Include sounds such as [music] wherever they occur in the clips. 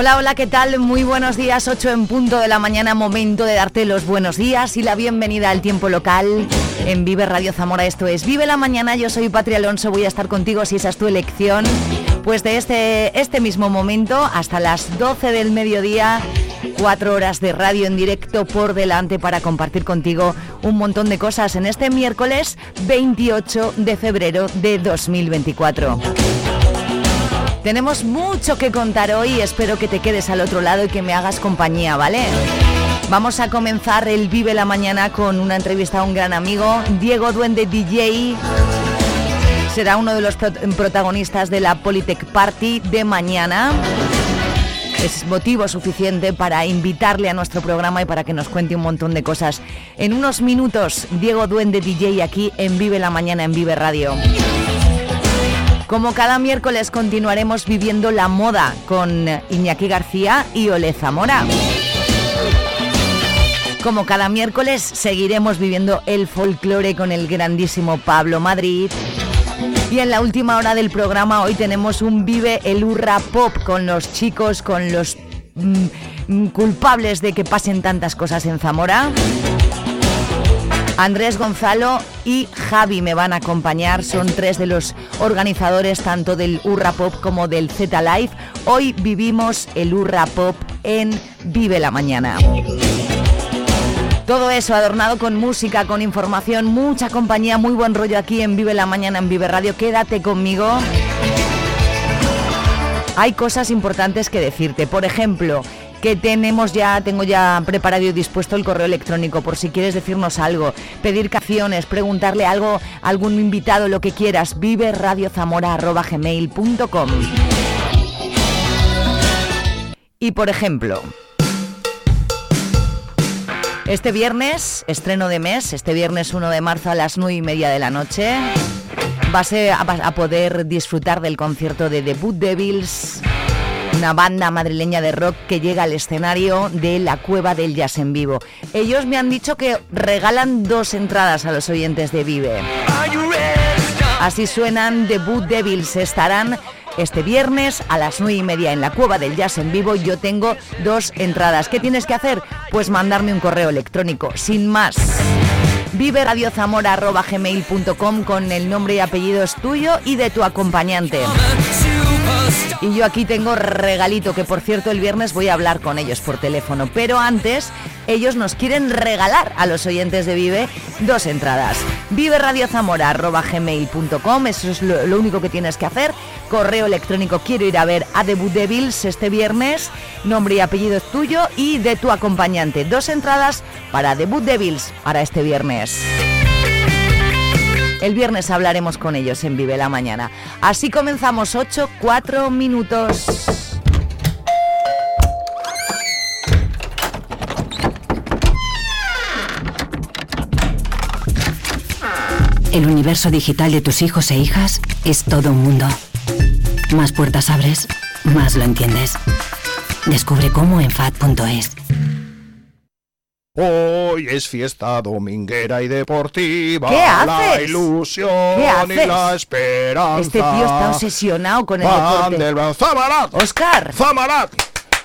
Hola, hola, ¿qué tal? Muy buenos días, 8 en punto de la mañana, momento de darte los buenos días y la bienvenida al tiempo local en Vive Radio Zamora. Esto es Vive la Mañana, yo soy Patria Alonso, voy a estar contigo si esa es tu elección. Pues de este, este mismo momento hasta las 12 del mediodía, cuatro horas de radio en directo por delante para compartir contigo un montón de cosas en este miércoles 28 de febrero de 2024. Tenemos mucho que contar hoy, espero que te quedes al otro lado y que me hagas compañía, ¿vale? Vamos a comenzar el Vive la Mañana con una entrevista a un gran amigo, Diego Duende DJ. Será uno de los protagonistas de la Polytech Party de mañana. Es motivo suficiente para invitarle a nuestro programa y para que nos cuente un montón de cosas. En unos minutos, Diego Duende DJ aquí en Vive la Mañana en Vive Radio. Como cada miércoles continuaremos viviendo la moda con Iñaki García y Ole Zamora. Como cada miércoles seguiremos viviendo el folclore con el grandísimo Pablo Madrid. Y en la última hora del programa hoy tenemos un Vive el Urra Pop con los chicos, con los mm, culpables de que pasen tantas cosas en Zamora. Andrés Gonzalo y Javi me van a acompañar. Son tres de los organizadores tanto del Urra Pop como del Z Live. Hoy vivimos el Urra Pop en Vive la Mañana. Todo eso adornado con música, con información, mucha compañía, muy buen rollo aquí en Vive la Mañana en Vive Radio. Quédate conmigo. Hay cosas importantes que decirte. Por ejemplo, que tenemos ya, tengo ya preparado y dispuesto el correo electrónico por si quieres decirnos algo, pedir canciones, preguntarle algo a algún invitado, lo que quieras, vive radiozamora.gmail.com. Y por ejemplo, este viernes, estreno de mes, este viernes 1 de marzo a las 9 y media de la noche, vas a, a poder disfrutar del concierto de Debut Devils una banda madrileña de rock que llega al escenario de la Cueva del Jazz en Vivo. Ellos me han dicho que regalan dos entradas a los oyentes de Vive. Así suenan Debut Devils. Estarán este viernes a las 9 y media en la Cueva del Jazz en Vivo. Yo tengo dos entradas. ¿Qué tienes que hacer? Pues mandarme un correo electrónico. Sin más viveradiozamora.gmail.com con el nombre y apellidos tuyo y de tu acompañante. Y yo aquí tengo regalito, que por cierto el viernes voy a hablar con ellos por teléfono. Pero antes, ellos nos quieren regalar a los oyentes de Vive dos entradas. viveradiozamora.gmail.com, eso es lo, único que tienes que hacer. Correo electrónico, quiero ir a ver a Debut Devils este viernes. Nombre y apellido tuyo y de tu acompañante. Dos entradas para Debut Devils para este viernes. El viernes hablaremos con ellos en Vive la Mañana. Así comenzamos 8, 4 minutos. El universo digital de tus hijos e hijas es todo un mundo. Más puertas abres, más lo entiendes. Descubre cómo en FAD.es. Hoy es fiesta dominguera y deportiva. ¿Qué haces? La ilusión ¿Qué y la esperanza. Este tío está obsesionado con el deporte. Del... ¡Zamarat! ¡Oscar! ¡Zamarat!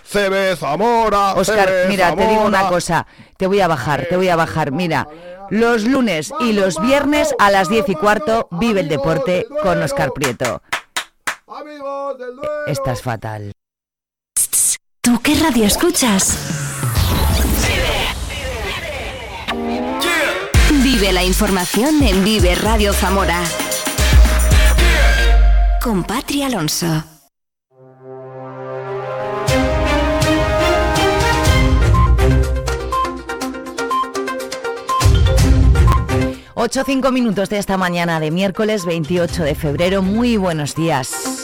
CB Zamora. Oscar, CB mira, Zamora. te digo una cosa. Te voy a bajar, te voy a bajar. Mira, los lunes y los viernes a las 10 y cuarto vive el deporte con Oscar Prieto. Amigos del. Estás fatal. ¿Tú qué radio escuchas? Vive la información en Vive Radio Zamora. Con Patri Alonso. 8 5 minutos de esta mañana de miércoles 28 de febrero. Muy buenos días.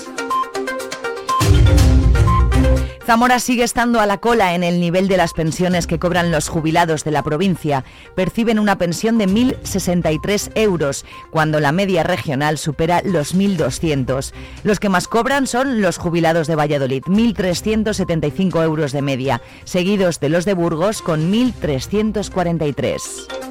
Zamora sigue estando a la cola en el nivel de las pensiones que cobran los jubilados de la provincia. Perciben una pensión de 1.063 euros, cuando la media regional supera los 1.200. Los que más cobran son los jubilados de Valladolid, 1.375 euros de media, seguidos de los de Burgos con 1.343.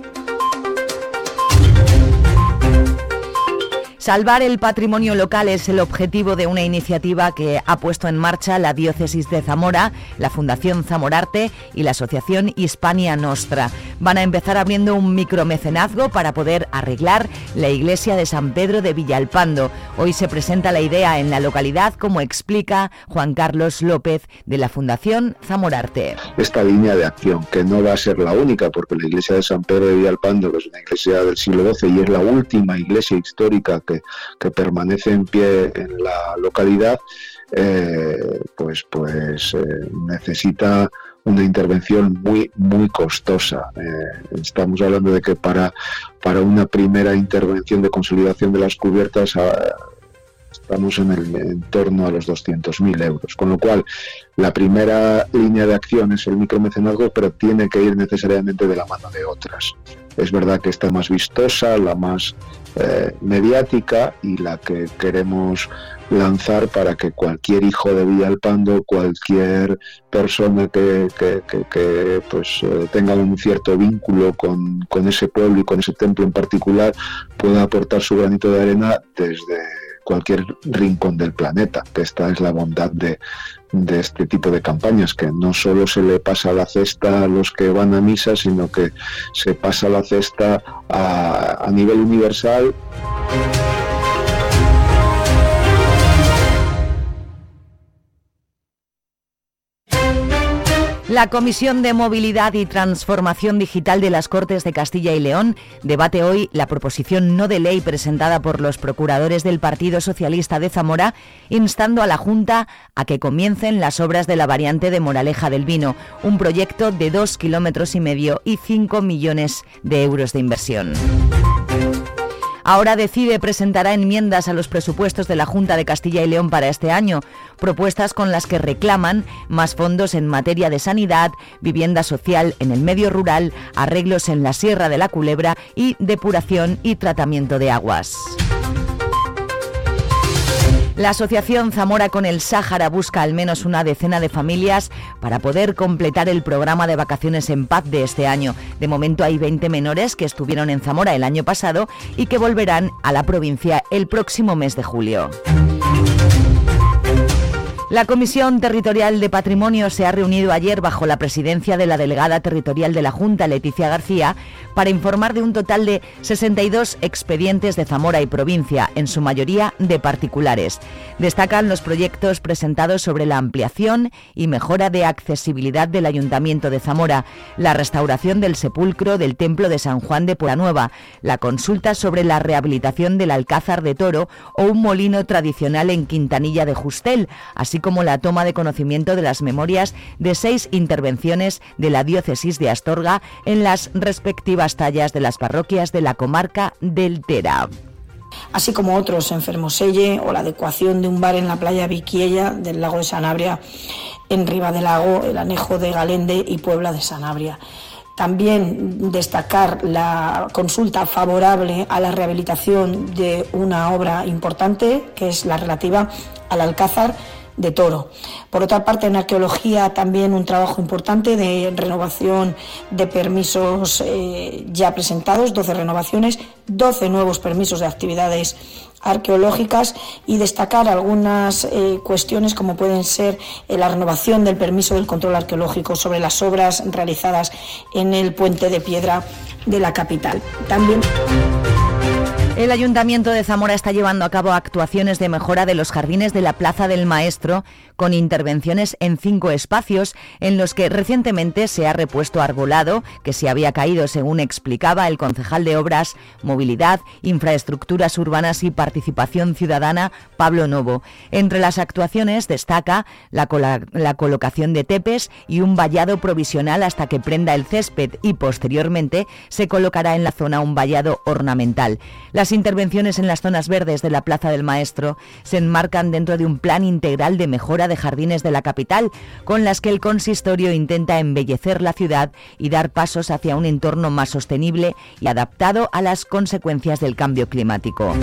Salvar el patrimonio local es el objetivo de una iniciativa que ha puesto en marcha la Diócesis de Zamora, la Fundación Zamorarte y la Asociación Hispania Nostra. Van a empezar abriendo un micromecenazgo para poder arreglar la iglesia de San Pedro de Villalpando. Hoy se presenta la idea en la localidad, como explica Juan Carlos López de la Fundación Zamorarte. Esta línea de acción, que no va a ser la única, porque la iglesia de San Pedro de Villalpando, es una iglesia del siglo XII y es la última iglesia histórica que, permanece en pie en la localidad, eh, pues, pues eh, necesita una intervención muy muy costosa. Eh, estamos hablando de que para, para una primera intervención de consolidación de las cubiertas ah, estamos en el entorno a los 200.000 euros. Con lo cual, la primera línea de acción es el micromecenazgo, pero tiene que ir necesariamente de la mano de otras. Es verdad que está más vistosa, la más eh, mediática y la que queremos lanzar para que cualquier hijo de Villalpando, cualquier persona que, pues, eh, tenga un cierto vínculo con, con ese pueblo y con ese templo en particular, pueda aportar su granito de arena desde cualquier rincón del planeta, que esta es la bondad de, este tipo de campañas, que no solo se le pasa la cesta a los que van a misa, sino que se pasa la cesta a, a nivel universal. La Comisión de Movilidad y Transformación Digital de las Cortes de Castilla y León debate hoy la proposición no de ley presentada por los procuradores del Partido Socialista de Zamora, instando a la Junta a que comiencen las obras de la variante de Moraleja del Vino, un proyecto de dos kilómetros y medio y cinco millones de euros de inversión. Ahora decide presentará enmiendas a los presupuestos de la Junta de Castilla y León para este año, propuestas con las que reclaman más fondos en materia de sanidad, vivienda social en el medio rural, arreglos en la Sierra de la Culebra y depuración y tratamiento de aguas. La Asociación Zamora con el Sáhara busca al menos una decena de familias para poder completar el programa de vacaciones en paz de este año. De momento hay 20 menores que estuvieron en Zamora el año pasado y que volverán a la provincia el próximo mes de julio. La Comisión Territorial de Patrimonio se ha reunido ayer bajo la presidencia de la delegada territorial de la Junta, Leticia García, para informar de un total de 62 expedientes de Zamora y provincia, en su mayoría de particulares. Destacan los proyectos presentados sobre la ampliación y mejora de accesibilidad del Ayuntamiento de Zamora, la restauración del sepulcro del Templo de San Juan de Nueva, la consulta sobre la rehabilitación del Alcázar de Toro o un molino tradicional en Quintanilla de Justel, así como la toma de conocimiento de las memorias de seis intervenciones de la diócesis de Astorga en las respectivas tallas de las parroquias de la comarca del Tera así como otros en Fermoselle o la adecuación de un bar en la playa Viquiella del lago de Sanabria en Riva del Lago, el anejo de Galende y Puebla de Sanabria. También destacar la consulta favorable a la rehabilitación de una obra importante, que es la relativa al Alcázar de toro. Por otra parte, en arqueología también un trabajo importante de renovación de permisos eh, ya presentados, 12 renovaciones, 12 nuevos permisos de actividades arqueológicas y destacar algunas eh, cuestiones como pueden ser eh, la renovación del permiso del control arqueológico sobre las obras realizadas en el puente de piedra de la capital. También El Ayuntamiento de Zamora está llevando a cabo actuaciones de mejora de los jardines de la Plaza del Maestro con intervenciones en cinco espacios en los que recientemente se ha repuesto arbolado que se había caído, según explicaba el concejal de Obras, Movilidad, Infraestructuras Urbanas y Participación Ciudadana, Pablo Novo. Entre las actuaciones destaca la, colocación de tepes y un vallado provisional hasta que prenda el césped y posteriormente se colocará en la zona un vallado ornamental. Las intervenciones en las zonas verdes de la Plaza del Maestro se enmarcan dentro de un plan integral de mejora de jardines de la capital, con las que el consistorio intenta embellecer la ciudad y dar pasos hacia un entorno más sostenible y adaptado a las consecuencias del cambio climático.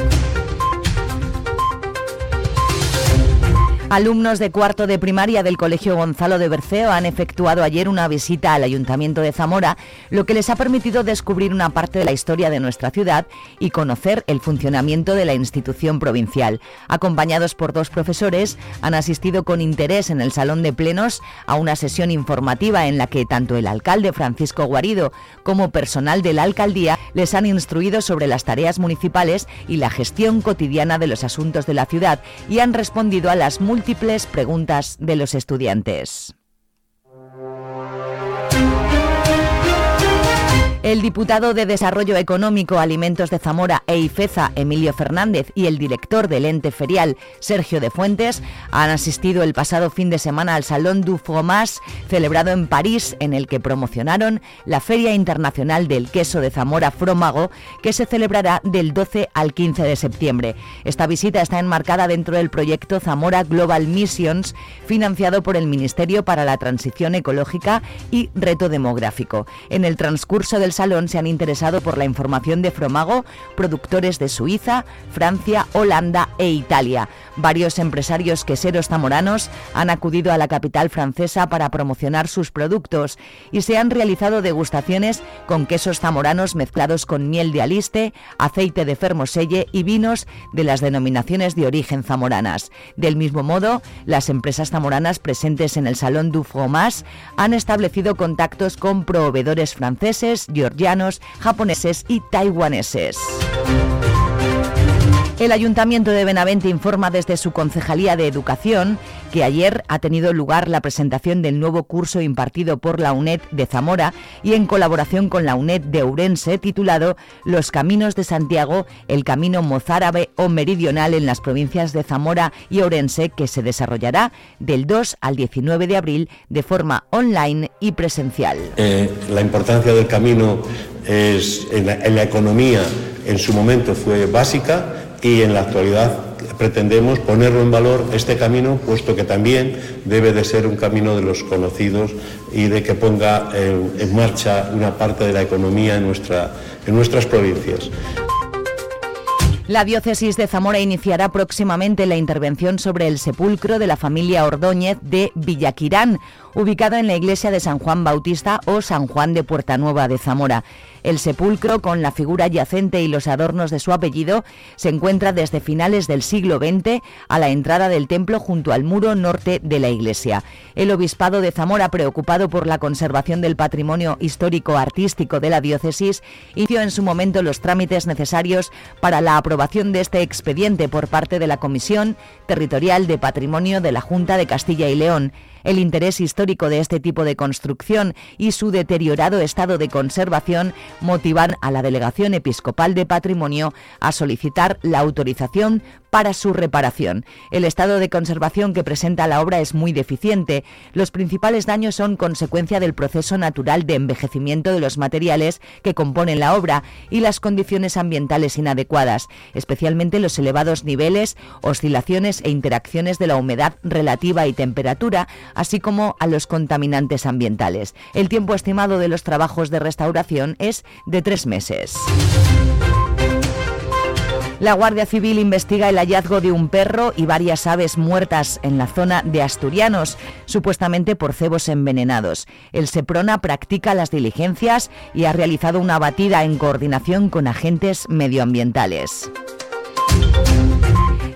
Alumnos de cuarto de primaria del Colegio Gonzalo de Berceo han efectuado ayer una visita al Ayuntamiento de Zamora, lo que les ha permitido descubrir una parte de la historia de nuestra ciudad y conocer el funcionamiento de la institución provincial. Acompañados por dos profesores, han asistido con interés en el Salón de Plenos a una sesión informativa en la que tanto el alcalde Francisco Guarido como personal de la alcaldía les han instruido sobre las tareas municipales y la gestión cotidiana de los asuntos de la ciudad y han respondido a las múltiples preguntas de los estudiantes. El diputado de Desarrollo Económico, Alimentos de Zamora e IFEZA, Emilio Fernández, y el director del ente ferial, Sergio de Fuentes, han asistido el pasado fin de semana al Salón du Fromage, celebrado en París, en el que promocionaron la Feria Internacional del Queso de Zamora Fromago, que se celebrará del 12 al 15 de septiembre. Esta visita está enmarcada dentro del proyecto Zamora Global Missions, financiado por el Ministerio para la Transición Ecológica y Reto Demográfico. En el transcurso del salón se han interesado por la información de Fromago productores de Suiza, Francia, Holanda e Italia. Varios empresarios queseros zamoranos han acudido a la capital francesa para promocionar sus productos y se han realizado degustaciones con quesos zamoranos mezclados con miel de aliste, aceite de fermoselle y vinos de las denominaciones de origen zamoranas. Del mismo modo, las empresas zamoranas presentes en el Salón du Fromage han establecido contactos con proveedores franceses, georgianos, japoneses y taiwaneses. El Ayuntamiento de Benavente informa desde su Concejalía de Educación que ayer ha tenido lugar la presentación del nuevo curso impartido por la UNED de Zamora y en colaboración con la UNED de Ourense titulado Los Caminos de Santiago, el camino mozárabe o meridional en las provincias de Zamora y Ourense que se desarrollará del 2 al 19 de abril de forma online y presencial. Eh, la importancia del camino en la economía en su momento fue básica y en la actualidad pretendemos ponerlo en valor este camino, puesto que también debe de ser un camino de los conocidos y de que ponga en, marcha una parte de la economía en, en nuestras provincias. La diócesis de Zamora iniciará próximamente la intervención sobre el sepulcro de la familia Ordóñez de Villaquirán, ubicado en la iglesia de San Juan Bautista o San Juan de Puerta Nueva de Zamora. El sepulcro, con la figura yacente y los adornos de su apellido, se encuentra desde finales del siglo XX a la entrada del templo junto al muro norte de la iglesia. El obispado de Zamora, preocupado por la conservación del patrimonio histórico-artístico de la diócesis, inició en su momento los trámites necesarios para la aprobación de este expediente por parte de la Comisión Territorial de Patrimonio de la Junta de Castilla y León el interés histórico de este tipo de construcción y su deteriorado estado de conservación motivan a la Delegación Episcopal de Patrimonio a solicitar la autorización para su reparación. El estado de conservación que presenta la obra es muy deficiente. Los principales daños son consecuencia del proceso natural de envejecimiento de los materiales que componen la obra y las condiciones ambientales inadecuadas, especialmente los elevados niveles, oscilaciones e interacciones de la humedad relativa y temperatura, así como a los contaminantes ambientales. El tiempo estimado de los trabajos de restauración es de tres meses. La Guardia Civil investiga el hallazgo de un perro y varias aves muertas en la zona de Asturianos, supuestamente por cebos envenenados. El Seprona practica las diligencias y ha realizado una batida en coordinación con agentes medioambientales.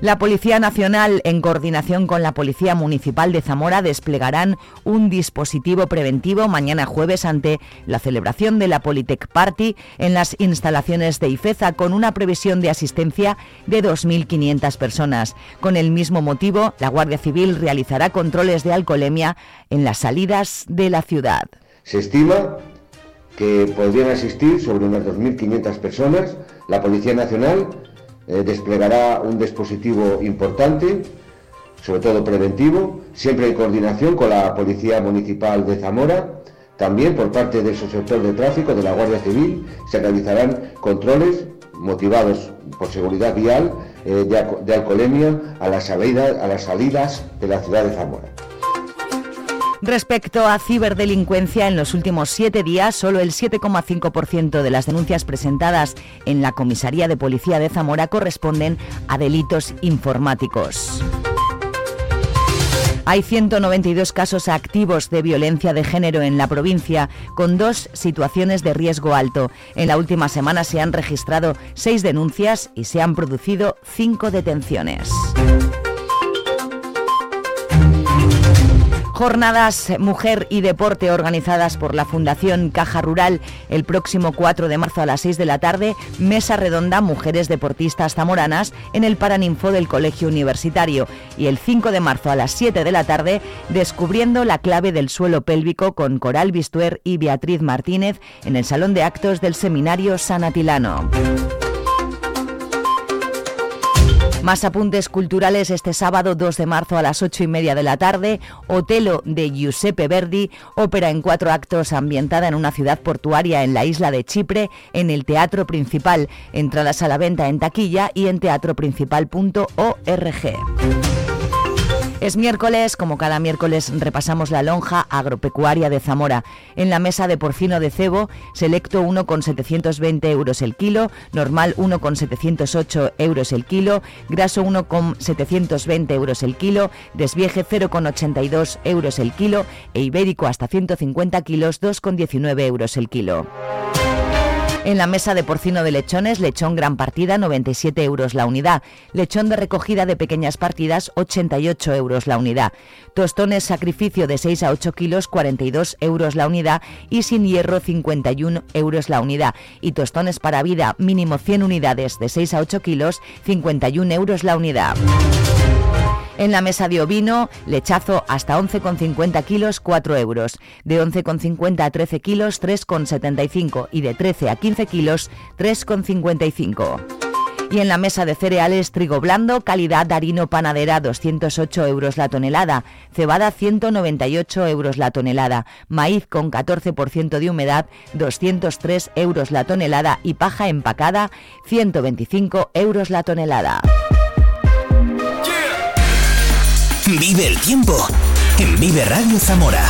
La Policía Nacional, en coordinación con la Policía Municipal de Zamora, desplegarán un dispositivo preventivo mañana jueves ante la celebración de la Politec Party en las instalaciones de Ifeza con una previsión de asistencia de 2.500 personas. Con el mismo motivo, la Guardia Civil realizará controles de alcoholemia en las salidas de la ciudad. Se estima que podrían asistir sobre unas 2.500 personas. La Policía Nacional eh, desplegará un dispositivo importante, sobre todo preventivo, siempre en coordinación con la Policía Municipal de Zamora. También por parte del subsector de tráfico de la Guardia Civil se realizarán controles motivados por seguridad vial eh, de, de, alcoholemia a las salidas de la ciudad de Zamora. Respecto a ciberdelincuencia, en los últimos siete días, solo el 7,5% de las denuncias presentadas en la Comisaría de Policía de Zamora corresponden a delitos informáticos. Hay 192 casos activos de violencia de género en la provincia, con dos situaciones de riesgo alto. En la última semana se han registrado seis denuncias y se han producido cinco detenciones. Jornadas Mujer y Deporte organizadas por la Fundación Caja Rural el próximo 4 de marzo a las 6 de la tarde, mesa redonda Mujeres Deportistas Zamoranas en el Paraninfo del Colegio Universitario y el 5 de marzo a las 7 de la tarde, descubriendo la clave del suelo pélvico con Coral Bistuer y Beatriz Martínez en el Salón de Actos del Seminario San Atilano. Más apuntes culturales este sábado 2 de marzo a las 8 y media de la tarde. Otelo de Giuseppe Verdi, ópera en cuatro actos ambientada en una ciudad portuaria en la isla de Chipre, en el Teatro Principal. Entradas a la venta en taquilla y en teatroprincipal.org. Es miércoles, como cada miércoles repasamos la lonja agropecuaria de Zamora. En la mesa de porcino de cebo, selecto 1,720 euros el kilo, normal 1,708 euros el kilo, graso 1,720 euros el kilo, desvieje 0,82 euros el kilo e ibérico hasta 150 kilos 2,19 euros el kilo. En la mesa de porcino de lechones, lechón gran partida 97 euros la unidad, lechón de recogida de pequeñas partidas 88 euros la unidad, tostones sacrificio de 6 a 8 kilos 42 euros la unidad. Y sin hierro 51 euros la unidad. Y tostones para vida mínimo 100 unidades de 6 a 8 kilos 51 euros la unidad. En la mesa de ovino, lechazo hasta 11,50 kilos, 4 euros. De 11,50 a 13 kilos, 3,75. Y de 13 a 15 kilos, 3,55. Y en la mesa de cereales, trigo blando, calidad Darino Panadera, 208 euros la tonelada. Cebada, 198 euros la tonelada. Maíz con 14% de humedad, 203 euros la tonelada. Y paja empacada, 125 euros la tonelada. Vive el tiempo en Vive Radio Zamora.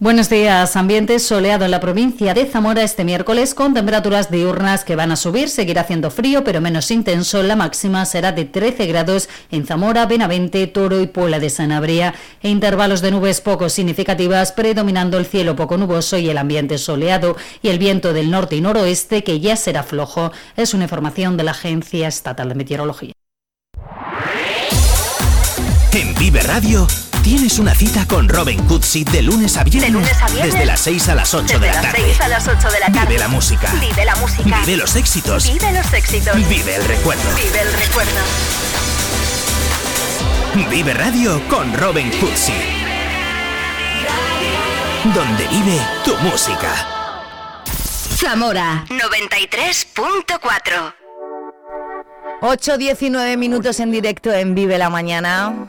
Buenos días, ambiente soleado en la provincia de Zamora este miércoles con temperaturas diurnas que van a subir, seguirá haciendo frío pero menos intenso, la máxima será de 13 grados en Zamora, Benavente, Toro y Puebla de Sanabria e intervalos de nubes poco significativas predominando el cielo poco nuboso y el ambiente soleado y el viento del norte y noroeste que ya será flojo, es una información de la Agencia Estatal de Meteorología. Vive Radio tienes una cita con Robin Cutsi de lunes a viernes. De lunes a viernes. Desde las 6 a las 8 Desde de la las tarde. 6 a las 8 de la tarde. Vive la música. Vive la música. Vive los éxitos. Vive los éxitos. Vive el recuerdo. Vive el recuerdo. Vive Radio con Robin Cutsi. Donde vive tu música. Zamora 93.4 8.19 minutos en directo en Vive la Mañana.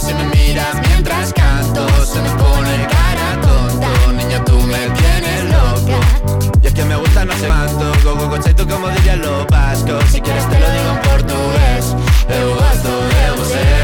si me miras mientras canto, se me pone cara tonto, niña tú me tienes loco. Y es que me gusta no sé cuánto, go go go tú como dirían los vascos, si quieres te lo digo en portugués, eu gosto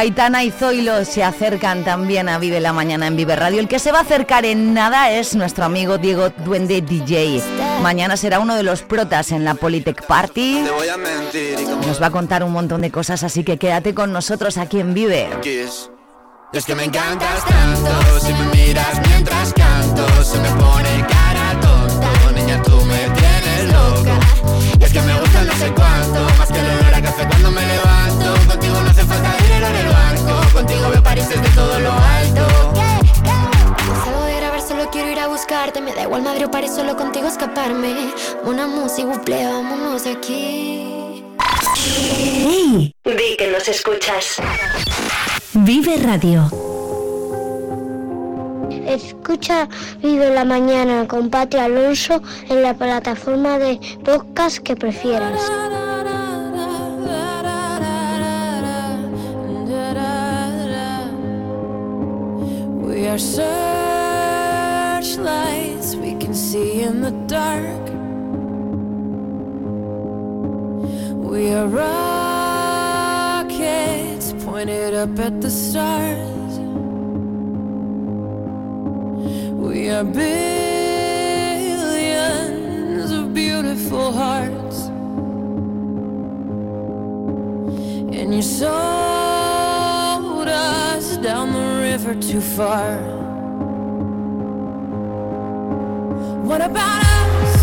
Aitana y Zoilo se acercan también a Vive la Mañana en Vive Radio. El que se va a acercar en nada es nuestro amigo Diego Duende DJ. Mañana será uno de los protas en la Polytech Party. Nos va a contar un montón de cosas, así que quédate con nosotros aquí en Vive. Es que me encantas tanto Si me miras mientras canto Se me pone cara tonta Niña, tú me tienes loca Y es que me gusta no sé cuánto Más que el olor a café cuando me todo lo alto Salgo de grabar, solo quiero ir a buscarte Me da igual Madrid o París, solo contigo escaparme Una música, buple, vámonos aquí ¡Hey! Di que nos escuchas. Vive Radio. Escucha Vive la Mañana con Pati Alonso en la plataforma de podcast que prefieras. We are searchlights we can see in the dark. We are rockets pointed up at the stars. We are billions of beautiful hearts. And you sold us river too far. What about us?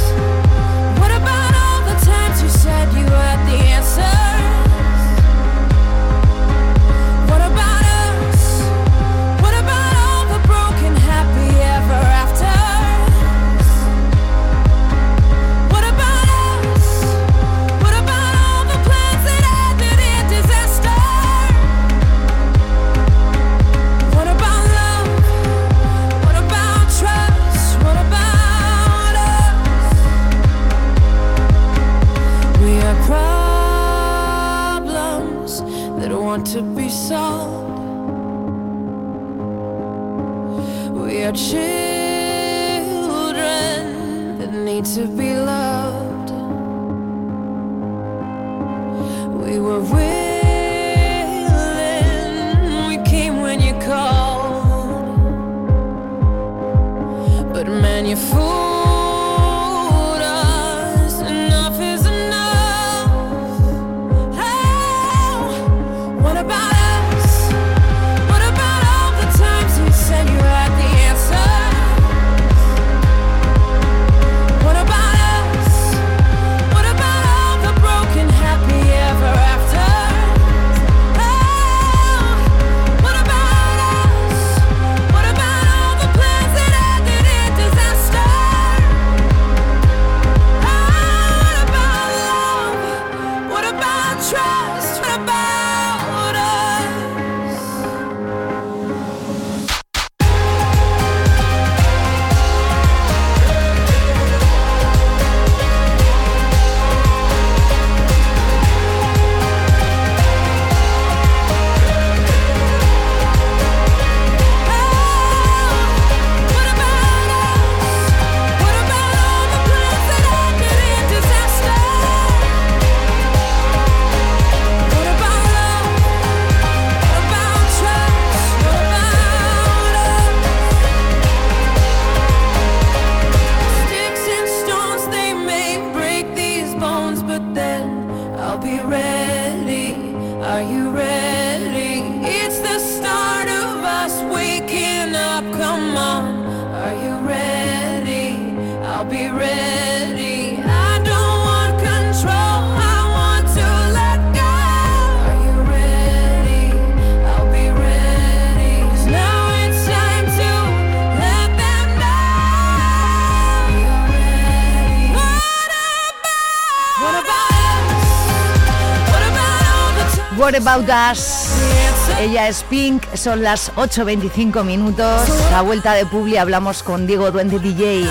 Ella es Pink, son las 8.25 minutos. La vuelta de Publi hablamos con Diego Duende DJ.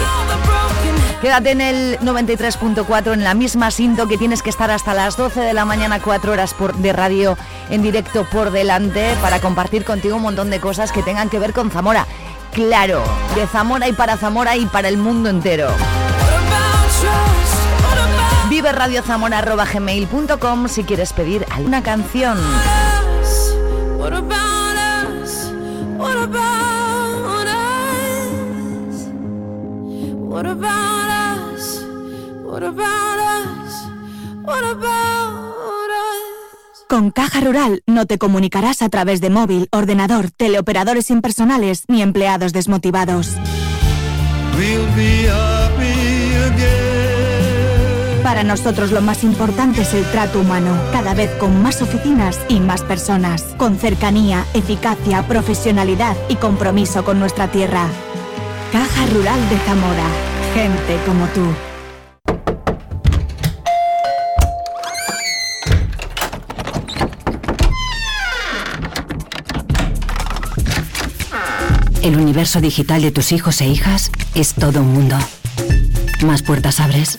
Quédate en el 93.4 en la misma cinto que tienes que estar hasta las 12 de la mañana, 4 horas por, de radio en directo por delante para compartir contigo un montón de cosas que tengan que ver con Zamora. Claro, de Zamora y para Zamora y para el mundo entero. Si quieres pedir alguna canción. Con Caja Rural no te comunicarás a través de móvil, ordenador, teleoperadores impersonales ni empleados desmotivados. Para nosotros lo más importante es el trato humano, cada vez con más oficinas y más personas, con cercanía, eficacia, profesionalidad y compromiso con nuestra tierra. Caja Rural de Zamora, gente como tú. El universo digital de tus hijos e hijas es todo un mundo. Más puertas abres,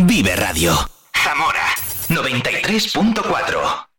Vive Radio. Zamora 93.4.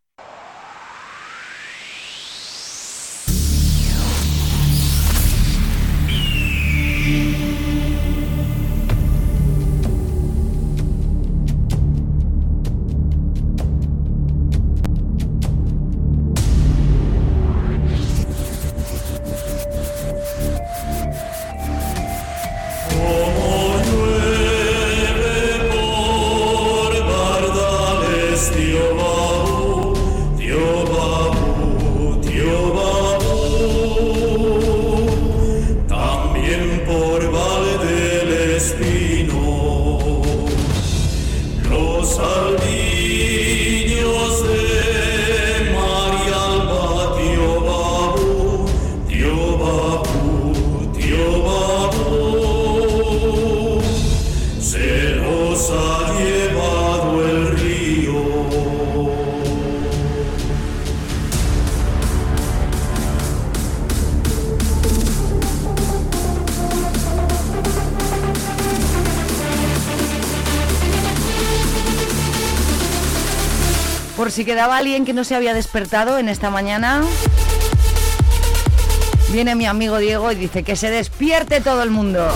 Por si quedaba alguien que no se había despertado en esta mañana, viene mi amigo Diego y dice que se despierte todo el mundo.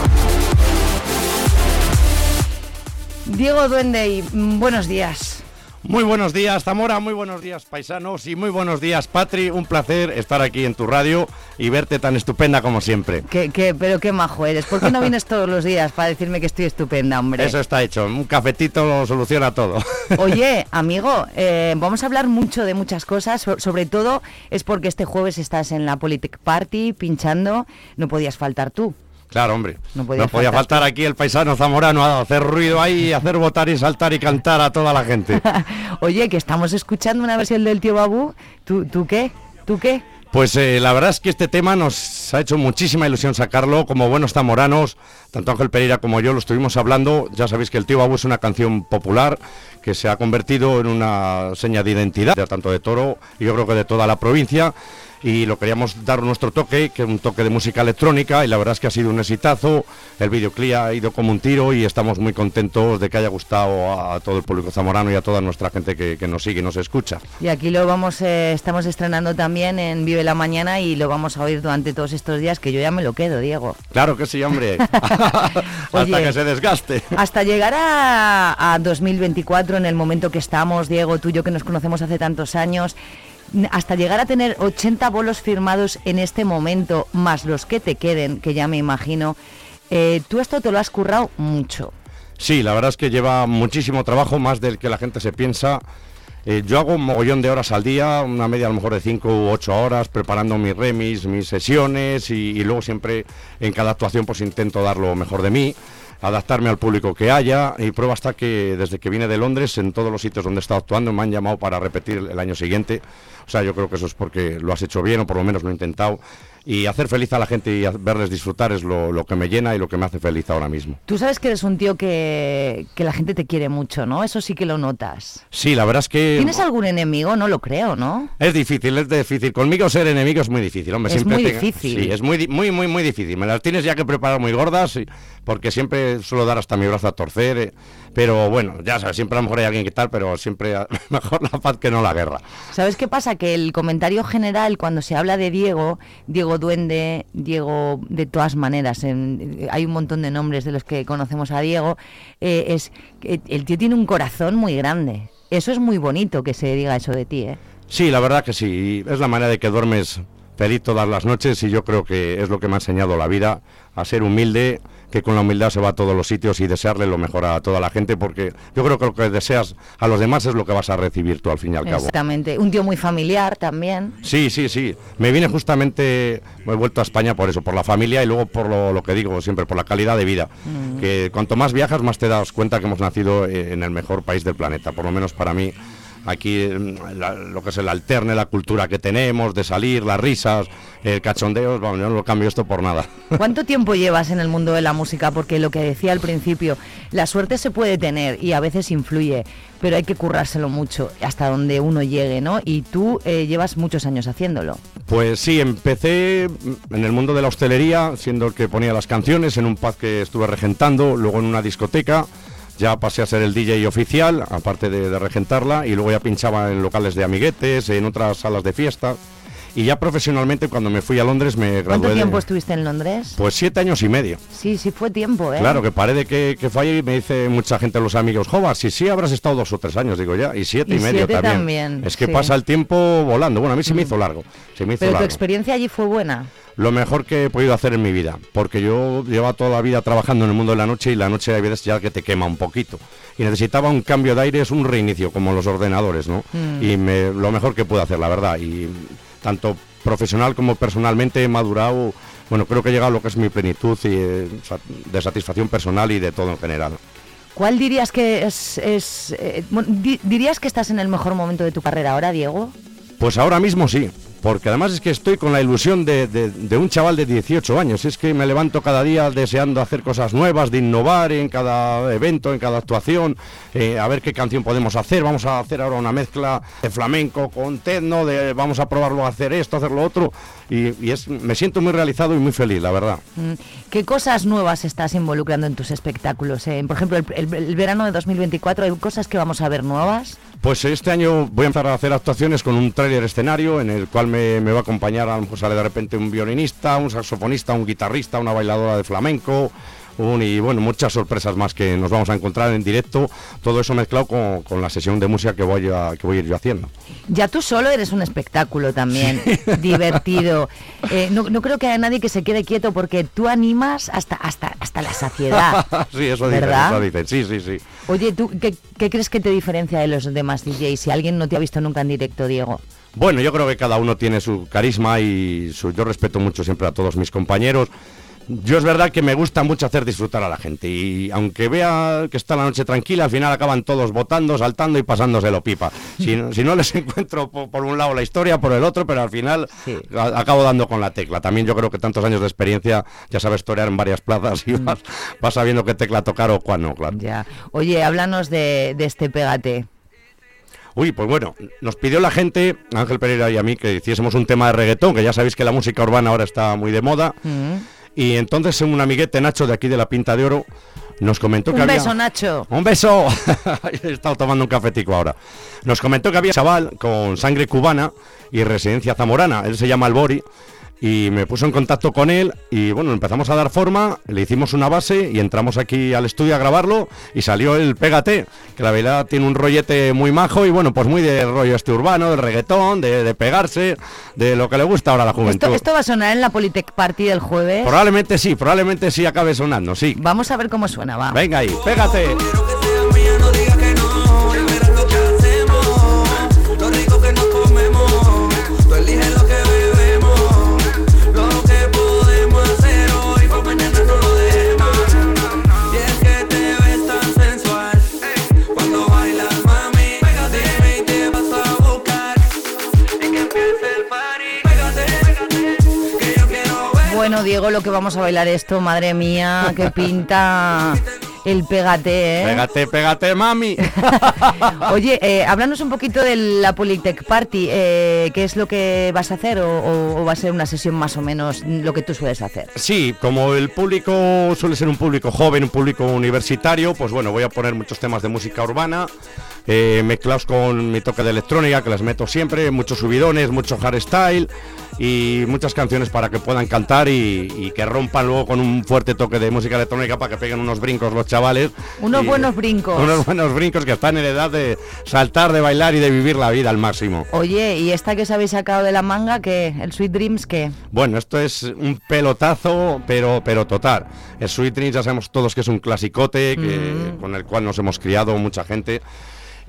Diego Duende, y, mm, buenos días. Muy buenos días, Zamora, muy buenos días, paisanos, y muy buenos días, Patri. Un placer estar aquí en tu radio y verte tan estupenda como siempre. ¿Qué, qué, pero qué majo eres. ¿Por qué no vienes [laughs] todos los días para decirme que estoy estupenda, hombre? Eso está hecho, un cafetito lo soluciona todo. [laughs] Oye, amigo, eh, vamos a hablar mucho de muchas cosas, so- sobre todo es porque este jueves estás en la Politic Party pinchando, no podías faltar tú. Claro, hombre. No No podía faltar. faltar aquí el paisano zamorano a hacer ruido ahí, hacer votar y saltar y cantar a toda la gente. [laughs] Oye, que estamos escuchando una versión del tío Babu, ¿tú, tú qué? ¿Tú qué? Pues eh, la verdad es que este tema nos ha hecho muchísima ilusión sacarlo, como buenos zamoranos, tanto Ángel Pereira como yo lo estuvimos hablando, ya sabéis que el tío Babu es una canción popular que se ha convertido en una seña de identidad, de- tanto de Toro y yo creo que de toda la provincia, y lo queríamos dar nuestro toque, que es un toque de música electrónica, y la verdad es que ha sido un exitazo, el videoclip ha ido como un tiro y estamos muy contentos de que haya gustado a, a todo el público zamorano y a toda nuestra gente que, que nos sigue y nos escucha. Y aquí lo vamos, eh, estamos estrenando también en Vive la Mañana y lo vamos a oír durante todos estos días, que yo ya me lo quedo, Diego. Claro que sí, hombre. [laughs] [laughs] Oye. Hasta que se desgaste. Hasta llegar a, a 2024, en el momento que estamos, Diego, tú y yo que nos conocemos hace tantos años, hasta llegar a tener 80 bolos firmados en este momento, más los que te queden, que ya me imagino, eh, tú esto te lo has currado mucho. Sí, la verdad es que lleva muchísimo trabajo, más del que la gente se piensa. Eh, yo hago un mogollón de horas al día, una media a lo mejor de 5 u 8 horas, preparando mis remis, mis sesiones y, luego siempre en cada actuación pues intento dar lo mejor de mí adaptarme al público que haya y prueba hasta que desde que vine de Londres en todos los sitios donde he estado actuando me han llamado para repetir el año siguiente o sea yo creo que eso es porque lo has hecho bien o por lo menos lo he intentado y hacer feliz a la gente y verles disfrutar es lo, lo, que me llena y lo que me hace feliz ahora mismo. Tú sabes que eres un tío que, que, la gente te quiere mucho, ¿no? Eso sí que lo notas. Sí, la verdad es que... ¿Tienes algún enemigo? No lo creo, ¿no? Es difícil, es difícil. Conmigo ser enemigo es muy difícil, hombre. Es siempre muy tenga- difícil. Sí, es muy, muy, muy, muy difícil. Me las tienes ya que preparar muy gordas porque siempre suelo dar hasta mi brazo a torcer. eh, Pero bueno, ya sabes, siempre a lo mejor hay alguien que tal, pero siempre [laughs] mejor la paz que no la guerra. ¿Sabes qué pasa? Que el comentario general, cuando se habla de Diego, Diego Duende, Diego de todas maneras, en- hay un montón de nombres de los que conocemos a Diego, eh, es que el tío tiene un corazón muy grande. Eso es muy bonito que se diga eso de ti, ¿eh? Sí, la verdad que sí. Es la manera de que duermes feliz todas las noches y yo creo que es lo que me ha enseñado la vida, a ser humilde, que con la humildad se va a todos los sitios y desearle lo mejor a toda la gente, porque yo creo que lo que deseas a los demás es lo que vas a recibir tú al fin y al cabo. Exactamente. Un tío muy familiar también. Sí, sí, sí. Me vine justamente, me he vuelto a España por eso, por la familia y luego por lo, lo que digo siempre, por la calidad de vida. Mm. Que cuanto más viajas, más te das cuenta que hemos nacido eh, en el mejor país del planeta, por lo menos para mí. Aquí mm, la- lo que es el alterne, la cultura que tenemos, de salir, las risas, el cachondeo, yo no lo cambio esto por nada. [laughs] ¿Cuánto tiempo llevas en el mundo de la música? Porque lo que decía al principio, la suerte se puede tener y a veces influye, pero hay que currárselo mucho hasta donde uno llegue, ¿no? Y tú eh, llevas muchos años haciéndolo. Pues sí, empecé en el mundo de la hostelería, siendo el que ponía las canciones en un pub que estuve regentando, luego en una discoteca, ya pasé a ser el DJ oficial, aparte de, de regentarla, y luego ya pinchaba en locales de amiguetes, en otras salas de fiesta, y ya profesionalmente cuando me fui a Londres me gradué ¿Cuánto de- tiempo estuviste en Londres? Pues siete años y medio. Sí, sí fue tiempo, ¿eh? Claro, que paré de que, que ahí y me dice mucha gente, los amigos, Jobar, si sí habrás estado dos o tres años, digo ya, y siete y, Y medio siete también. también, Es que sí. Mm. pasa el tiempo volando. Bueno, a mí se me hizo largo, se me hizo Pero tu experiencia allí fue buena. Lo mejor que he podido hacer en mi vida, porque yo llevaba toda la vida trabajando en el mundo de la noche y la noche hay veces ya que te quema un poquito. Y necesitaba un cambio de aire, es un reinicio, como los ordenadores, ¿no? Mm. Y me- lo mejor que pude hacer, la verdad. Y tanto profesional como personalmente he madurado, bueno, creo que he llegado a lo que es mi plenitud y, eh, de satisfacción personal y de todo en general. ¿Cuál dirías que es... es, eh, di- ¿Dirías que estás en el mejor momento de tu carrera ahora, Diego? Pues ahora mismo sí, porque además es que estoy con la ilusión de, de- un chaval de 18 años. Es que me levanto cada día deseando hacer cosas nuevas, de innovar en cada evento, en cada actuación, eh, a ver qué canción podemos hacer. Vamos a hacer ahora una mezcla de flamenco con techno, de, vamos a probarlo a hacer esto, hacer lo otro. Y, y es, me siento muy realizado y muy feliz, la verdad. Mm, ¿Qué cosas nuevas estás involucrando en tus espectáculos? eh? Por ejemplo, el, el- el verano de 2024, ¿hay cosas que vamos a ver nuevas? Pues este año voy a empezar a hacer actuaciones con un tráiler escenario en el cual me, me va a acompañar, a lo mejor sale de repente un violinista, un saxofonista, un guitarrista, una bailadora de flamenco, y bueno, muchas sorpresas más que nos vamos a encontrar en directo, todo eso mezclado con, con la sesión de música que voy a, que voy a ir yo haciendo. Ya tú solo eres un espectáculo también, [laughs] divertido. Eh, no, no creo que haya nadie que se quede quieto porque tú animas hasta, hasta, hasta la saciedad. [laughs] sí, eso dicen, ¿Verdad? eso dicen, sí, sí, sí. Oye, ¿tú qué, qué crees que te diferencia de los demás DJs? Si alguien no te ha visto nunca en directo, Diego. Bueno, yo creo que cada uno tiene su carisma y su, yo respeto mucho siempre a todos mis compañeros. Yo es verdad que me gusta mucho hacer disfrutar a la gente y aunque vea que está la noche tranquila, al final acaban todos votando, saltando y pasándoselo pipa. Si, no- si no les [laughs] encuentro po- por, un lado la historia, por el otro, pero al final a- acabo dando con la tecla. También yo creo que tantos años de experiencia ya sabes torear en varias plazas y vas, vas sabiendo qué tecla tocar o cuál no, claro. Ya. Oye, háblanos de, de este Pégate. Uy, pues bueno, nos pidió la gente, Ángel Pereira y a mí, que hiciésemos un tema de reggaetón, que ya sabéis que la música urbana ahora está muy de moda. Mm. Y entonces un amiguete Nacho de aquí de la Pinta de Oro nos comentó que Un había... beso, Nacho. ¡Un beso! [laughs] He estado tomando un cafetico ahora. Nos comentó que había un chaval con sangre cubana y residencia zamorana. Él se llama Albori. Y me puso en contacto con él y bueno, empezamos a dar forma, le hicimos una base y entramos aquí al estudio a grabarlo y salió el Pégate, que la verdad tiene un rollete muy majo y bueno, pues muy de rollo este urbano, del reggaetón, de, de pegarse, de lo que le gusta ahora a la juventud. Esto, esto va a sonar en la Politec Party del jueves. Probablemente sí, probablemente sí acabe sonando, sí. Vamos a ver cómo suena, va. Venga ahí, pégate. Bueno, Diego, lo que vamos a bailar esto, madre mía, que pinta el pégate, ¿eh? Pégate, pégate, mami. [laughs] Oye, eh, háblanos un poquito de la Polytech Party. eh, ¿Qué es lo que vas a hacer o, o- o va a ser una sesión más o menos lo que tú sueles hacer? Sí, como el público suele ser un público joven, un público universitario, pues bueno, voy a poner muchos temas de música urbana, eh, mezclados con mi toque de electrónica, que las meto siempre, muchos subidones, mucho hardstyle y muchas canciones para que puedan cantar y, y que rompan luego con un fuerte toque de música electrónica para que peguen unos brincos los chavales. Unos Y- buenos brincos. Unos buenos brincos que están en edad de saltar, de bailar y de vivir la vida al máximo. Oye, ¿y esta que os habéis sacado de la manga, que el Sweet Dreams, que Bueno, esto es un pelotazo, pero, pero total. El Sweet Dreams ya sabemos todos que es un clasicote que, con el cual nos hemos criado mucha gente.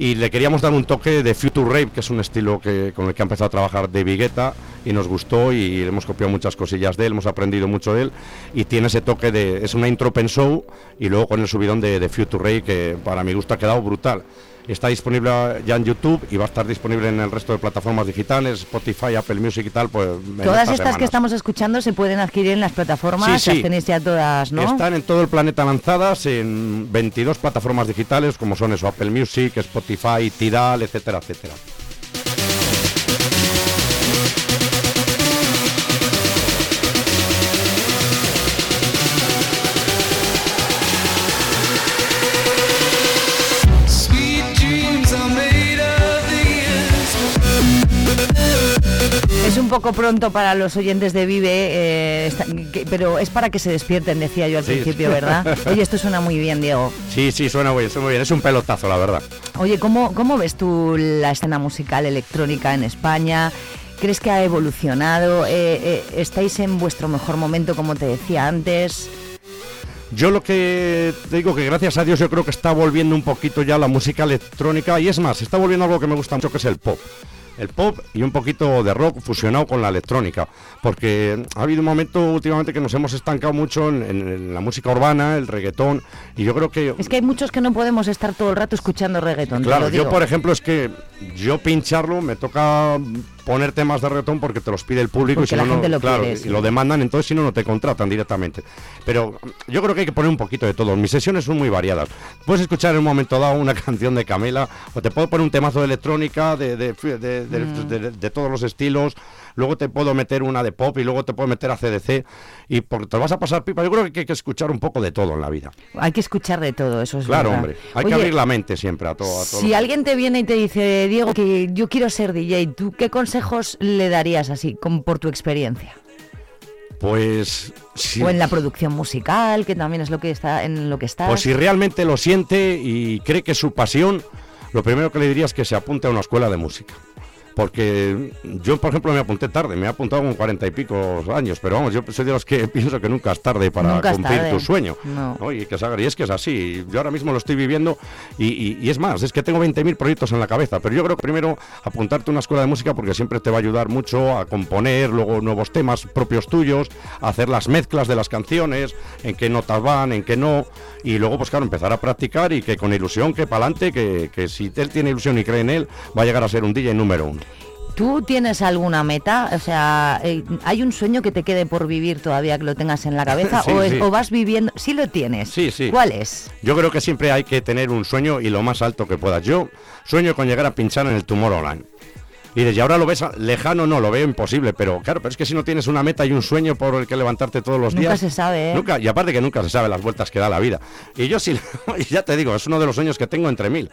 Y le queríamos dar un toque de Future Rave, que es un estilo que, con el que ha empezado a trabajar de Guetta y nos gustó y hemos copiado muchas cosillas de él, hemos aprendido mucho de él y tiene ese toque de, es una intro open show y luego con el subidón de, de Future Rave que para mi gusto ha quedado brutal. Está disponible ya en YouTube y va a estar disponible en el resto de plataformas digitales, Spotify, Apple Music y tal. Pues todas estas que estamos escuchando se pueden adquirir en las plataformas, Sí, sí. las tenéis ya todas, ¿no? Están en todo el planeta lanzadas en 22 plataformas digitales como son eso, Apple Music, Spotify, Tidal, etcétera, etcétera. Un poco pronto para los oyentes de Vive, eh, está- que- pero es para que se despierten, decía yo al Sí. principio, ¿verdad? [laughs] Oye, esto suena muy bien, Diego. Sí, sí, suena muy bien, suena muy bien. Es un pelotazo, la verdad. Oye, ¿cómo, ¿cómo ves tú la escena musical electrónica en España? ¿Crees que ha evolucionado? Eh, eh, ¿Estáis en vuestro mejor momento, como te decía antes? Yo lo que te digo que gracias a Dios yo creo que está volviendo un poquito ya la música electrónica y es más, está volviendo algo que me gusta mucho que es el pop. El pop y un poquito de rock fusionado con la electrónica, porque ha habido un momento últimamente que nos hemos estancado mucho en, en- en la música urbana, el reggaetón, y yo creo que Es que hay muchos que no podemos estar todo el rato escuchando reggaetón. Claro, yo por ejemplo es que yo pincharlo me toca poner temas de reggaetón porque te los pide el público Porque y si no, lo claro, quiere, y sí. lo demandan, entonces si no no te contratan directamente. Pero yo creo que hay que poner un poquito de todo. Mis sesiones son muy variadas. Puedes escuchar en un momento dado una [laughs] canción de Camela o te puedo poner un temazo de electrónica de, de, de- de- Mm. de- de todos los estilos. Luego te puedo meter una de pop y luego te puedo meter a CDC y porque te vas a pasar pipa. Yo creo que hay que escuchar un poco de todo en la vida. Hay que escuchar de todo, eso es Claro, verdad. hombre. Hay Oye, que abrir la mente siempre a todo. a todo Si alguien te viene y te dice, Diego, que yo quiero ser DJ, ¿tú qué consejos le darías así, como por tu experiencia? Pues sí. O en la producción musical, que también es lo que está en lo que estás. Pues si realmente lo siente y cree que es su pasión, lo primero que le diría es que se apunte a una escuela de música. Porque yo, por ejemplo, me apunté tarde, me he apuntado con cuarenta y pico años, pero vamos, yo soy de los que [laughs] pienso que nunca es tarde para Nunca cumplir tarde. tu sueño. No. ¿no? Y, que y es que es así, yo ahora mismo lo estoy viviendo y, y- y es más, es que tengo 20.000 proyectos en la cabeza, pero yo creo que primero apuntarte a una escuela de música porque siempre te va a ayudar mucho a componer luego nuevos temas propios tuyos, a hacer las mezclas de las canciones, en qué notas van, en qué no, y luego pues claro, empezar a practicar y que con ilusión, que para adelante, que, que si él tiene ilusión y cree en él, va a llegar a ser un DJ número uno. ¿Tú tienes alguna meta? O sea, eh, ¿hay un sueño que te quede por vivir todavía que lo tengas en la cabeza? [laughs] Sí, o, es- sí. o vas viviendo? Sí lo tienes. Sí, sí. ¿Cuál es? Yo creo que siempre hay que tener un sueño y lo más alto que puedas. Yo sueño con llegar a pinchar en el Tomorrowland. Y desde ahora lo ves lejano, no, lo veo imposible, pero claro, pero es que si no tienes una meta y un sueño por el que levantarte todos los Nunca días. se sabe, ¿eh? Nunca, y aparte que nunca se sabe las vueltas que da la vida. Y yo sí, [laughs] y ya te digo, es uno de los sueños que tengo entre mil.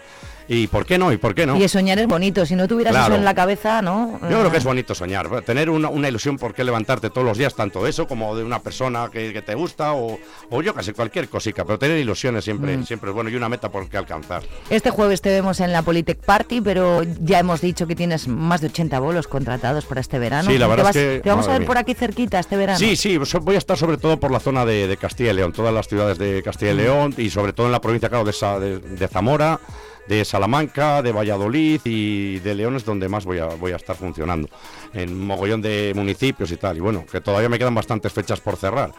¿Y por qué no? ¿Y por qué no? Y soñar es bonito. Si no tuvieras Claro. eso en la cabeza, ¿no? Yo creo que es bonito soñar, tener una, una ilusión por qué levantarte todos los días, tanto de eso como de una persona que, que te gusta o, o yo sé, cualquier cosica, pero tener ilusiones siempre, Mm. siempre es bueno y una meta por qué alcanzar. Este jueves te vemos en la Polytech Party, pero ya hemos dicho que tienes más de 80 bolos contratados para este verano. Sí, la ¿Te verdad vas- es que, Te vamos a ver mía. por aquí cerquita este verano. Sí, sí, voy a estar sobre todo por la zona de, de Castilla y León, todas las ciudades de Castilla y León y sobre todo en la provincia, claro, de, de- de Zamora, de Salamanca, de Valladolid y de León es donde más voy a, voy a estar funcionando. En mogollón de municipios y tal. Y bueno, que todavía me quedan bastantes fechas por cerrar.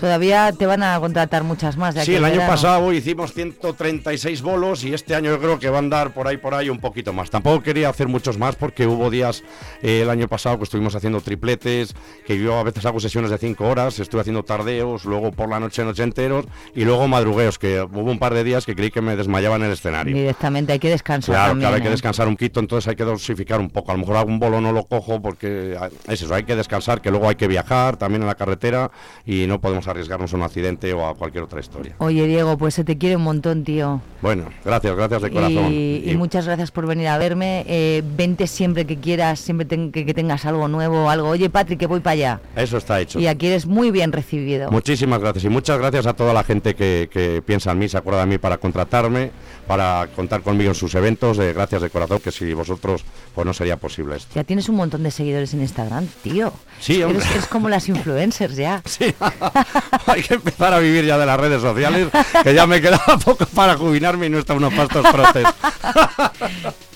Todavía te van a contratar muchas más de Sí, el año verano. pasado hicimos 136 bolos y este año yo creo que va a andar por ahí, por ahí un poquito más. Tampoco quería hacer muchos más porque hubo días eh, el año pasado que estuvimos haciendo tripletes, que yo a veces hago sesiones de 5 horas, estuve haciendo tardeos, luego por la noche, noche enteros y luego madrugueos, que hubo un par de días que creí que me desmayaba en el escenario. Directamente hay que descansar Claro, también, claro, hay que ¿eh? descansar un poquito, entonces hay que dosificar un poco. A lo mejor algún bolo no lo cojo porque ah, es eso, hay que descansar, que luego hay que viajar también en la carretera y no podemos arriesgarnos a un accidente o a cualquier otra historia. Oye, Diego, pues se te quiere un montón, tío. Bueno, gracias, gracias de corazón. Y, y muchas gracias por venir a verme. Eh, vente siempre que quieras, siempre que, que tengas algo nuevo, algo. Oye, Patrick, que voy para allá. Eso está hecho. Y aquí eres muy bien recibido. Muchísimas gracias y muchas gracias a toda la gente que, que piensa en mí, se acuerda de mí para contratarme, para contar conmigo en sus eventos. eh, gracias de corazón, que si vosotros, pues no sería posible esto. Ya tienes un montón de seguidores en Instagram, tío. Sí, hombre. eres como las influencers ya. [laughs] [laughs] Hay que empezar a vivir ya de las redes sociales, que ya me quedaba [laughs] poco para jubilarme y no está unos pastos frotes.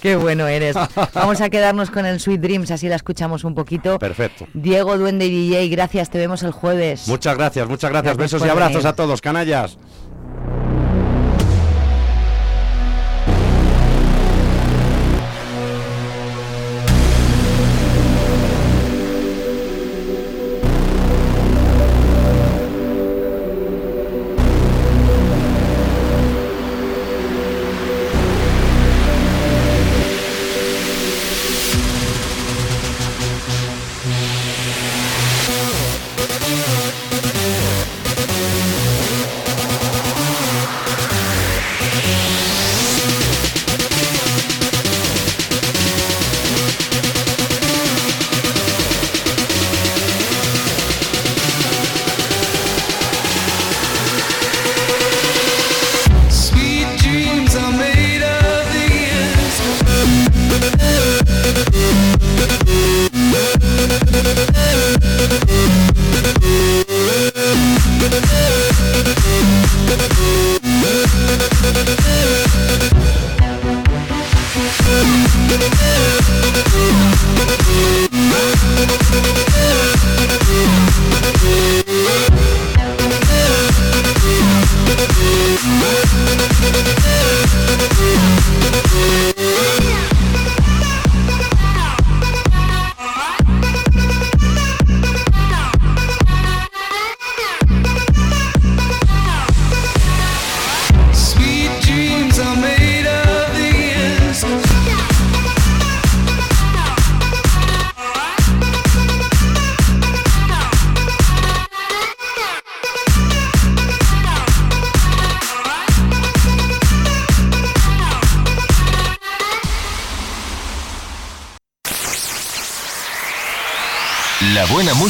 Qué bueno eres. Vamos a quedarnos con el Sweet Dreams, así la escuchamos un poquito. Perfecto. Diego Duende y DJ, gracias, te vemos el jueves. Muchas gracias, muchas gracias. Gracias Besos y abrazos venir. a todos, canallas.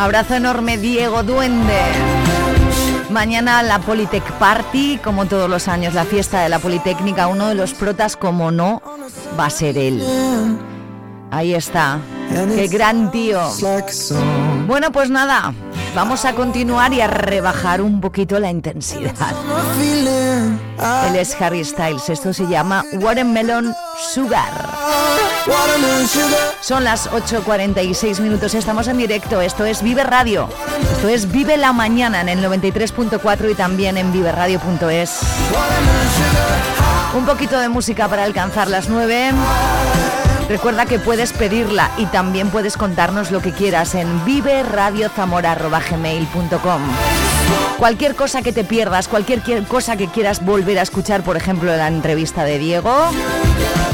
Abrazo enorme, Diego Duende. Mañana la Politec Party, como todos los años, la fiesta de la Politécnica, uno de los protas, como no, va a ser él. Ahí está. Qué gran tío. Bueno, pues nada. Vamos a continuar y a rebajar un poquito la intensidad. Él es Harry Styles. Esto se llama Watermelon Sugar. Son las 8.46 minutos, estamos en directo, esto es Vive Radio, esto es Vive la Mañana en el 93.4 y también en viveradio.es. Un poquito de música para alcanzar las 9. Recuerda que puedes pedirla y también puedes contarnos lo que quieras en viveradiozamora.gmail.com Cualquier cosa que te pierdas, cualquier cosa que quieras volver a escuchar, por ejemplo, la entrevista de Diego,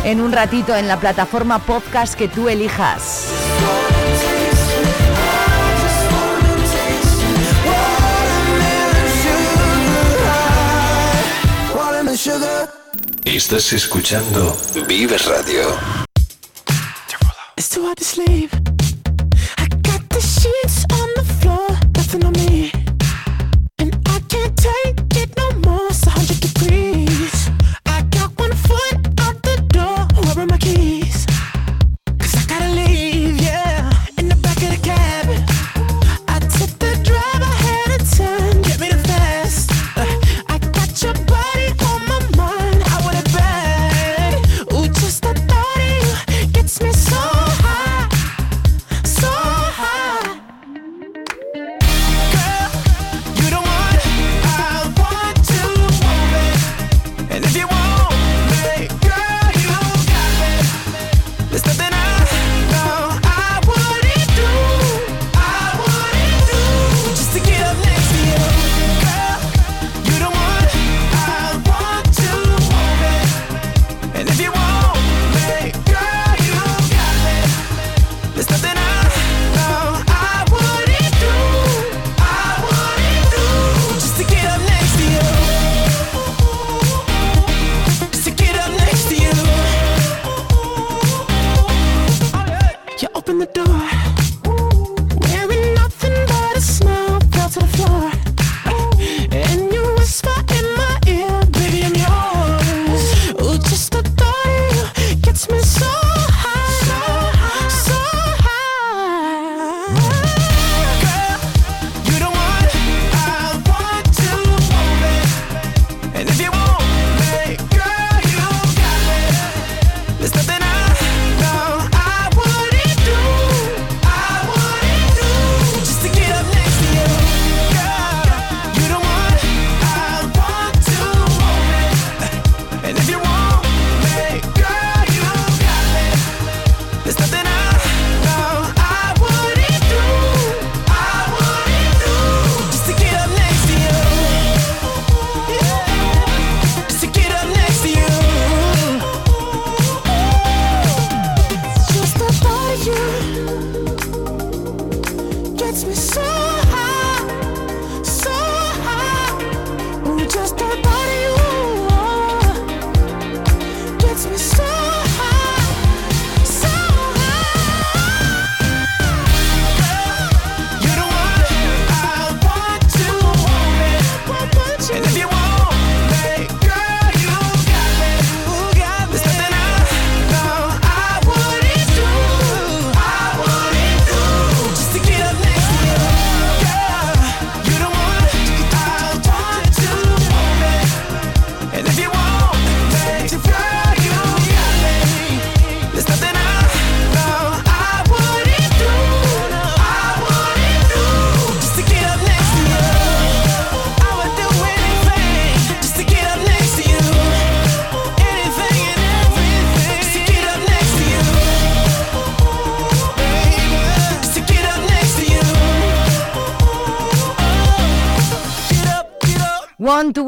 en un ratito en la plataforma podcast que tú elijas. Estás escuchando Vive Radio. It's too hard to sleep. I got the sheets on the floor.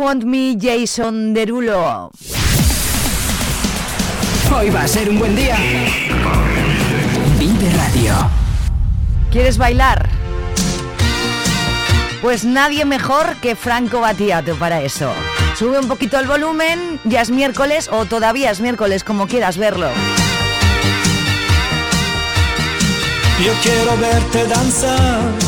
Want Me, Jason Derulo. Hoy va a ser un buen día. Vive Radio. ¿Quieres bailar? Pues nadie mejor que Franco Batiato para eso. Sube un poquito el volumen, ya es miércoles o todavía es miércoles, como quieras verlo. Yo quiero verte danzar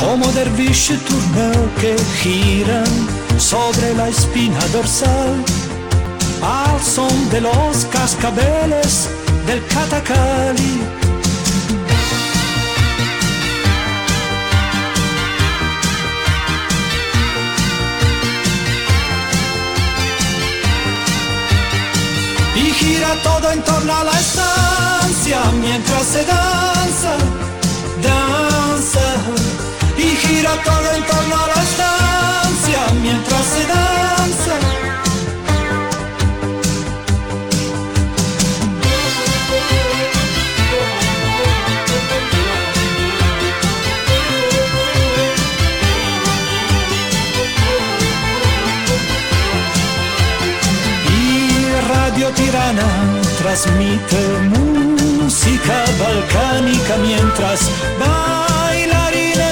como derviche turneo que giran sobre la espina dorsal al son de los cascabeles del catacali. Y gira todo en torno a la estancia mientras se danza, danza. Gira todo en torno a la estancia mientras se danza. Y Radio Tirana transmite música balcánica mientras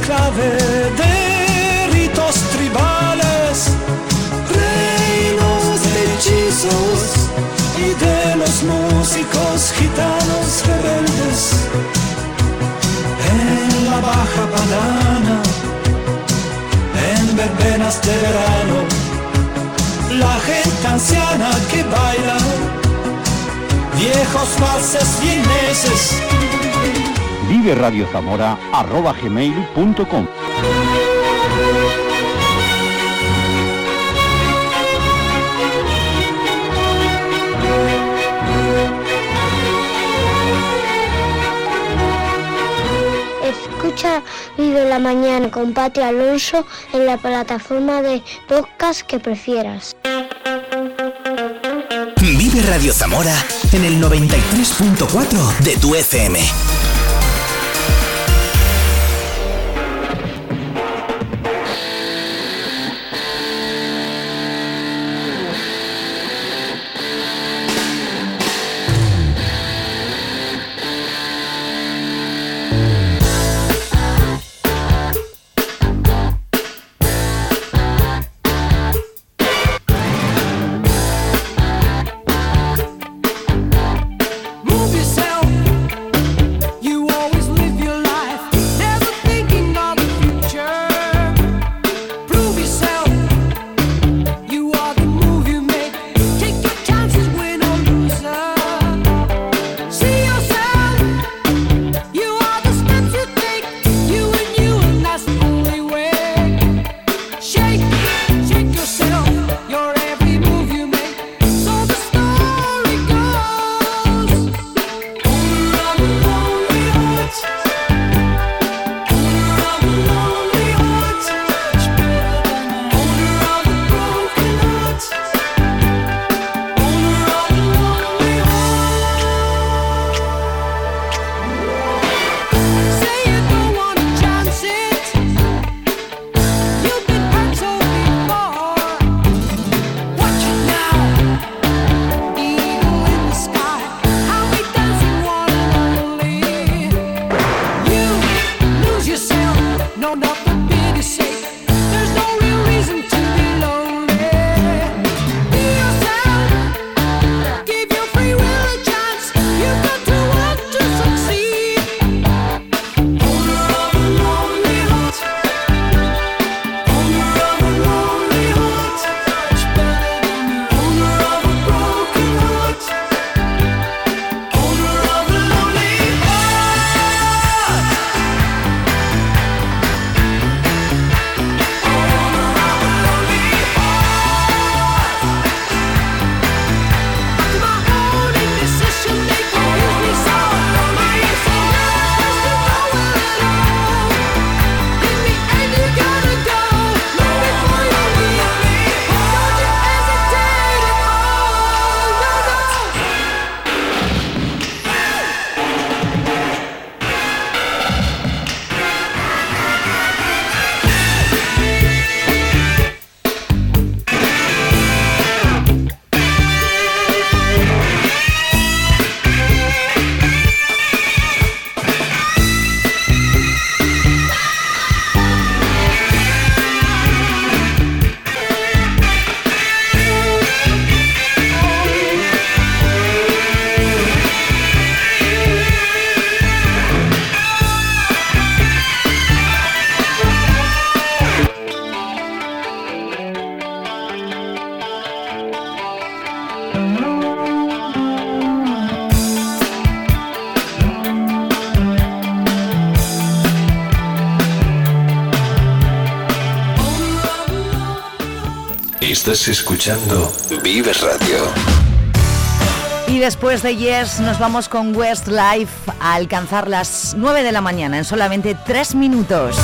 Clave de ritos tribales, reinos de hechizos y de los músicos gitanos rebeldes en la baja banana, en verbenas de verano, la gente anciana que baila, viejos valses vieneses. Vive Radio Zamora arroba gmail.com Escucha Vive la Mañana con Pati Alonso en la plataforma de podcast que prefieras. Vive Radio Zamora en el 93.4 de tu FM. Estás escuchando Vive Radio. Y después de Yes nos vamos con Westlife a alcanzar las 9 de la mañana en solamente 3 minutos.